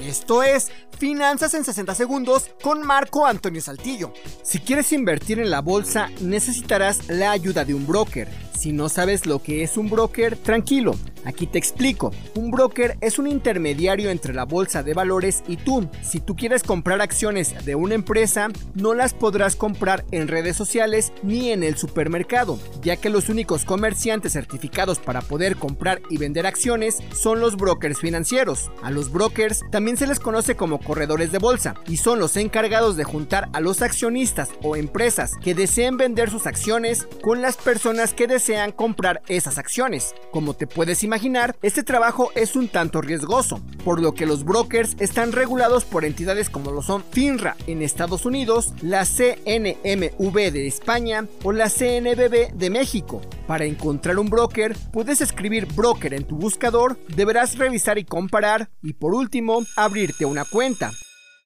Esto es Finanzas en 60 segundos con Marco Antonio Saltillo. Si quieres invertir en la bolsa, necesitarás la ayuda de un broker. Si no sabes lo que es un broker, tranquilo, aquí te explico. Un broker es un intermediario entre la bolsa de valores y tú. Si tú quieres comprar acciones de una empresa, no las podrás comprar en redes sociales ni en el supermercado, ya que los únicos comerciantes certificados para poder comprar y vender acciones son los brokers financieros. A los brokers también se les conoce como corredores de bolsa y son los encargados de juntar a los accionistas o empresas que deseen vender sus acciones con las personas que desean comprar esas acciones. Como te puedes imaginar, este trabajo es un tanto riesgoso, por lo que los brokers están regulados por entidades como lo son FINRA en Estados Unidos, la CNMV de España o la CNBB de México. Para encontrar un broker, puedes escribir broker en tu buscador, deberás revisar y comparar y por último, abrirte una cuenta.